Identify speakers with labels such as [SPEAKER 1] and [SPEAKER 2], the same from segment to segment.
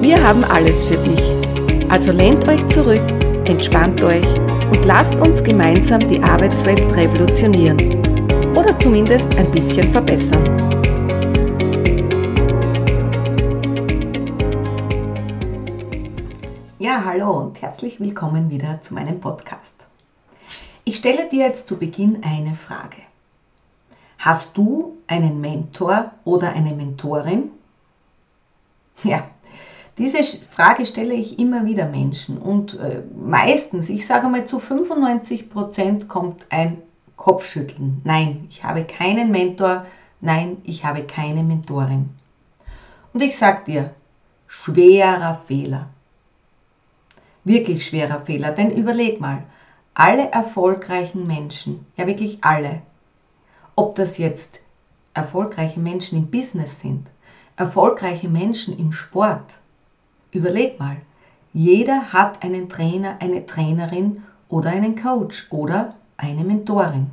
[SPEAKER 1] Wir haben alles für dich. Also lehnt euch zurück, entspannt euch und lasst uns gemeinsam die Arbeitswelt revolutionieren. Oder zumindest ein bisschen verbessern. Ja, hallo und herzlich willkommen wieder zu meinem Podcast. Ich stelle dir jetzt zu Beginn eine Frage. Hast du einen Mentor oder eine Mentorin? Ja, diese Frage stelle ich immer wieder Menschen und äh, meistens, ich sage mal zu 95 Prozent kommt ein Kopfschütteln. Nein, ich habe keinen Mentor, nein, ich habe keine Mentorin. Und ich sage dir, schwerer Fehler. Wirklich schwerer Fehler, denn überleg mal, alle erfolgreichen Menschen, ja wirklich alle, ob das jetzt erfolgreiche Menschen im Business sind, erfolgreiche Menschen im Sport, Überleg mal, jeder hat einen Trainer, eine Trainerin oder einen Coach oder eine Mentorin.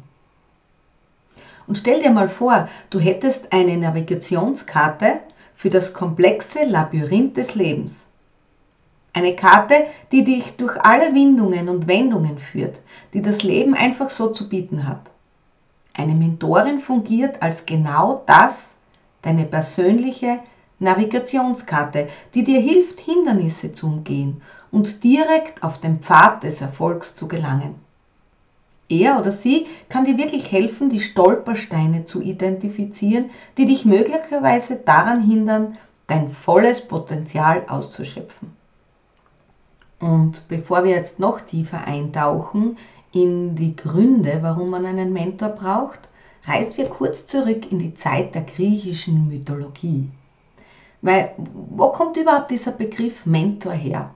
[SPEAKER 1] Und stell dir mal vor, du hättest eine Navigationskarte für das komplexe Labyrinth des Lebens. Eine Karte, die dich durch alle Windungen und Wendungen führt, die das Leben einfach so zu bieten hat. Eine Mentorin fungiert als genau das, deine persönliche Navigationskarte, die dir hilft, Hindernisse zu umgehen und direkt auf den Pfad des Erfolgs zu gelangen. Er oder sie kann dir wirklich helfen, die Stolpersteine zu identifizieren, die dich möglicherweise daran hindern, dein volles Potenzial auszuschöpfen. Und bevor wir jetzt noch tiefer eintauchen in die Gründe, warum man einen Mentor braucht, reisen wir kurz zurück in die Zeit der griechischen Mythologie. Weil wo kommt überhaupt dieser Begriff Mentor her?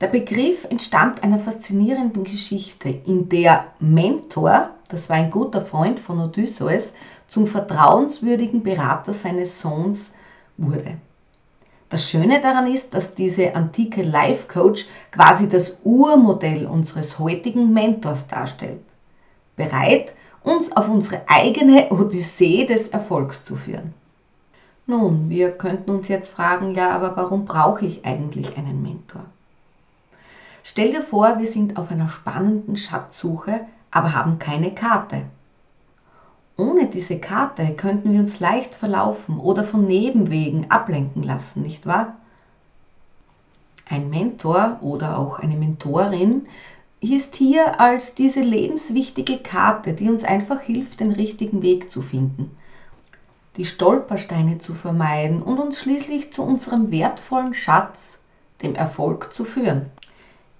[SPEAKER 1] Der Begriff entstammt einer faszinierenden Geschichte, in der Mentor, das war ein guter Freund von Odysseus, zum vertrauenswürdigen Berater seines Sohns wurde. Das Schöne daran ist, dass diese antike Life Coach quasi das Urmodell unseres heutigen Mentors darstellt. Bereit, uns auf unsere eigene Odyssee des Erfolgs zu führen. Nun, wir könnten uns jetzt fragen, ja, aber warum brauche ich eigentlich einen Mentor? Stell dir vor, wir sind auf einer spannenden Schatzsuche, aber haben keine Karte. Ohne diese Karte könnten wir uns leicht verlaufen oder von Nebenwegen ablenken lassen, nicht wahr? Ein Mentor oder auch eine Mentorin ist hier als diese lebenswichtige Karte, die uns einfach hilft, den richtigen Weg zu finden die Stolpersteine zu vermeiden und uns schließlich zu unserem wertvollen Schatz, dem Erfolg, zu führen.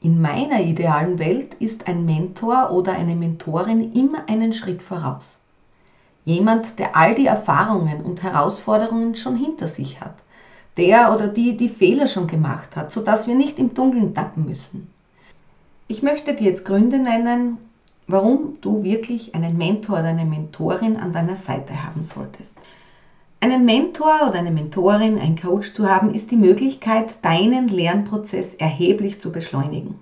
[SPEAKER 1] In meiner idealen Welt ist ein Mentor oder eine Mentorin immer einen Schritt voraus. Jemand, der all die Erfahrungen und Herausforderungen schon hinter sich hat. Der oder die die Fehler schon gemacht hat, sodass wir nicht im Dunkeln tappen müssen. Ich möchte dir jetzt Gründe nennen, warum du wirklich einen Mentor oder eine Mentorin an deiner Seite haben solltest. Einen Mentor oder eine Mentorin, ein Coach zu haben, ist die Möglichkeit, deinen Lernprozess erheblich zu beschleunigen.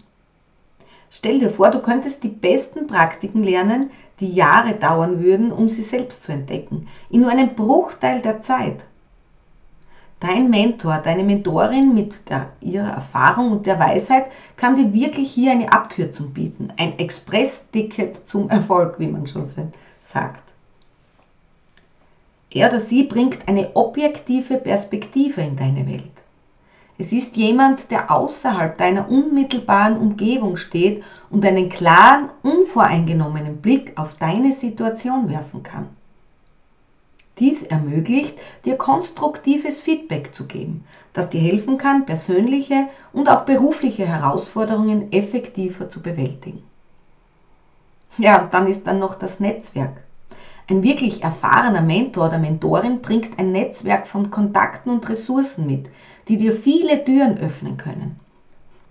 [SPEAKER 1] Stell dir vor, du könntest die besten Praktiken lernen, die Jahre dauern würden, um sie selbst zu entdecken, in nur einem Bruchteil der Zeit. Dein Mentor, deine Mentorin mit der, ihrer Erfahrung und der Weisheit kann dir wirklich hier eine Abkürzung bieten, ein Express-Ticket zum Erfolg, wie man schon sagt. Er oder sie bringt eine objektive Perspektive in deine Welt. Es ist jemand, der außerhalb deiner unmittelbaren Umgebung steht und einen klaren, unvoreingenommenen Blick auf deine Situation werfen kann. Dies ermöglicht, dir konstruktives Feedback zu geben, das dir helfen kann, persönliche und auch berufliche Herausforderungen effektiver zu bewältigen. Ja, dann ist dann noch das Netzwerk. Ein wirklich erfahrener Mentor oder Mentorin bringt ein Netzwerk von Kontakten und Ressourcen mit, die dir viele Türen öffnen können.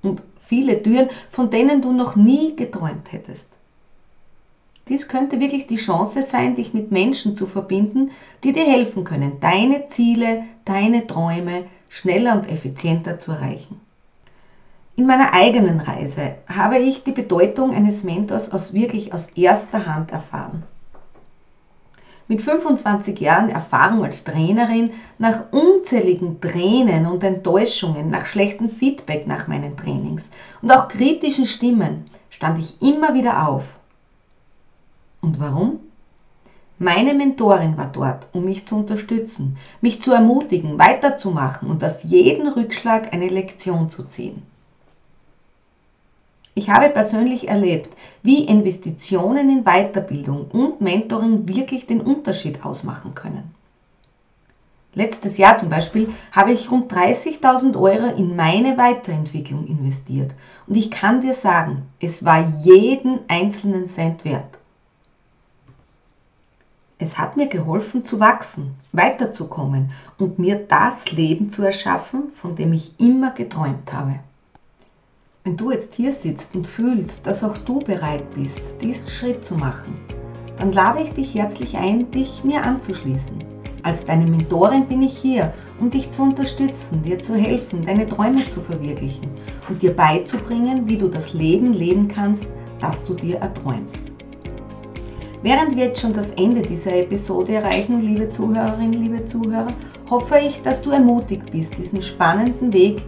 [SPEAKER 1] Und viele Türen, von denen du noch nie geträumt hättest. Dies könnte wirklich die Chance sein, dich mit Menschen zu verbinden, die dir helfen können, deine Ziele, deine Träume schneller und effizienter zu erreichen. In meiner eigenen Reise habe ich die Bedeutung eines Mentors aus wirklich aus erster Hand erfahren. Mit 25 Jahren Erfahrung als Trainerin, nach unzähligen Tränen und Enttäuschungen, nach schlechtem Feedback nach meinen Trainings und auch kritischen Stimmen stand ich immer wieder auf. Und warum? Meine Mentorin war dort, um mich zu unterstützen, mich zu ermutigen, weiterzumachen und aus jedem Rückschlag eine Lektion zu ziehen. Ich habe persönlich erlebt, wie Investitionen in Weiterbildung und Mentoring wirklich den Unterschied ausmachen können. Letztes Jahr zum Beispiel habe ich rund 30.000 Euro in meine Weiterentwicklung investiert und ich kann dir sagen, es war jeden einzelnen Cent wert. Es hat mir geholfen zu wachsen, weiterzukommen und mir das Leben zu erschaffen, von dem ich immer geträumt habe. Wenn du jetzt hier sitzt und fühlst, dass auch du bereit bist, diesen Schritt zu machen, dann lade ich dich herzlich ein, dich mir anzuschließen. Als deine Mentorin bin ich hier, um dich zu unterstützen, dir zu helfen, deine Träume zu verwirklichen und dir beizubringen, wie du das Leben leben kannst, das du dir erträumst. Während wir jetzt schon das Ende dieser Episode erreichen, liebe Zuhörerinnen, liebe Zuhörer, hoffe ich, dass du ermutigt bist, diesen spannenden Weg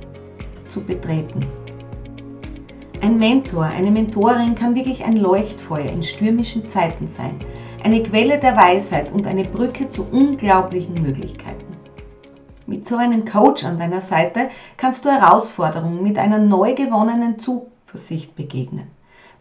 [SPEAKER 1] zu betreten. Ein Mentor, eine Mentorin kann wirklich ein Leuchtfeuer in stürmischen Zeiten sein, eine Quelle der Weisheit und eine Brücke zu unglaublichen Möglichkeiten. Mit so einem Coach an deiner Seite kannst du Herausforderungen mit einer neu gewonnenen Zuversicht begegnen.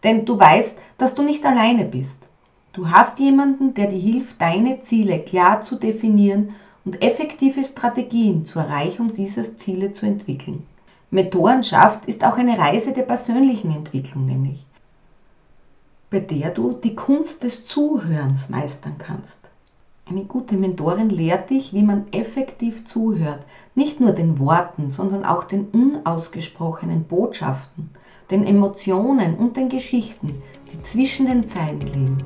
[SPEAKER 1] Denn du weißt, dass du nicht alleine bist. Du hast jemanden, der dir hilft, deine Ziele klar zu definieren und effektive Strategien zur Erreichung dieser Ziele zu entwickeln. Mentorenschaft ist auch eine Reise der persönlichen Entwicklung nämlich, bei der du die Kunst des Zuhörens meistern kannst. Eine gute Mentorin lehrt dich, wie man effektiv zuhört, nicht nur den Worten, sondern auch den unausgesprochenen Botschaften, den Emotionen und den Geschichten, die zwischen den Zeilen liegen.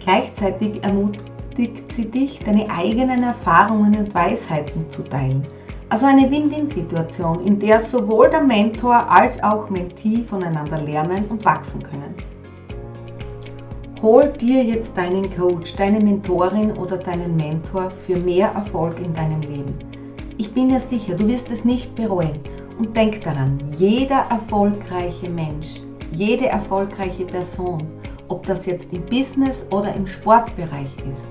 [SPEAKER 1] Gleichzeitig ermutigt sie dich, deine eigenen Erfahrungen und Weisheiten zu teilen – also eine Win-Win-Situation, in der sowohl der Mentor als auch Mentee voneinander lernen und wachsen können. Hol dir jetzt deinen Coach, deine Mentorin oder deinen Mentor für mehr Erfolg in deinem Leben. Ich bin mir sicher, du wirst es nicht bereuen. Und denk daran, jeder erfolgreiche Mensch, jede erfolgreiche Person, ob das jetzt im Business oder im Sportbereich ist,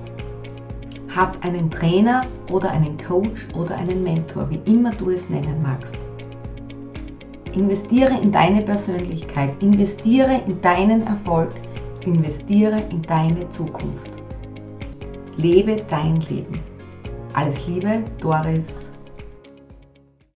[SPEAKER 1] hat einen Trainer oder einen Coach oder einen Mentor, wie immer du es nennen magst. Investiere in deine Persönlichkeit, investiere in deinen Erfolg, investiere in deine Zukunft. Lebe dein Leben. Alles Liebe, Doris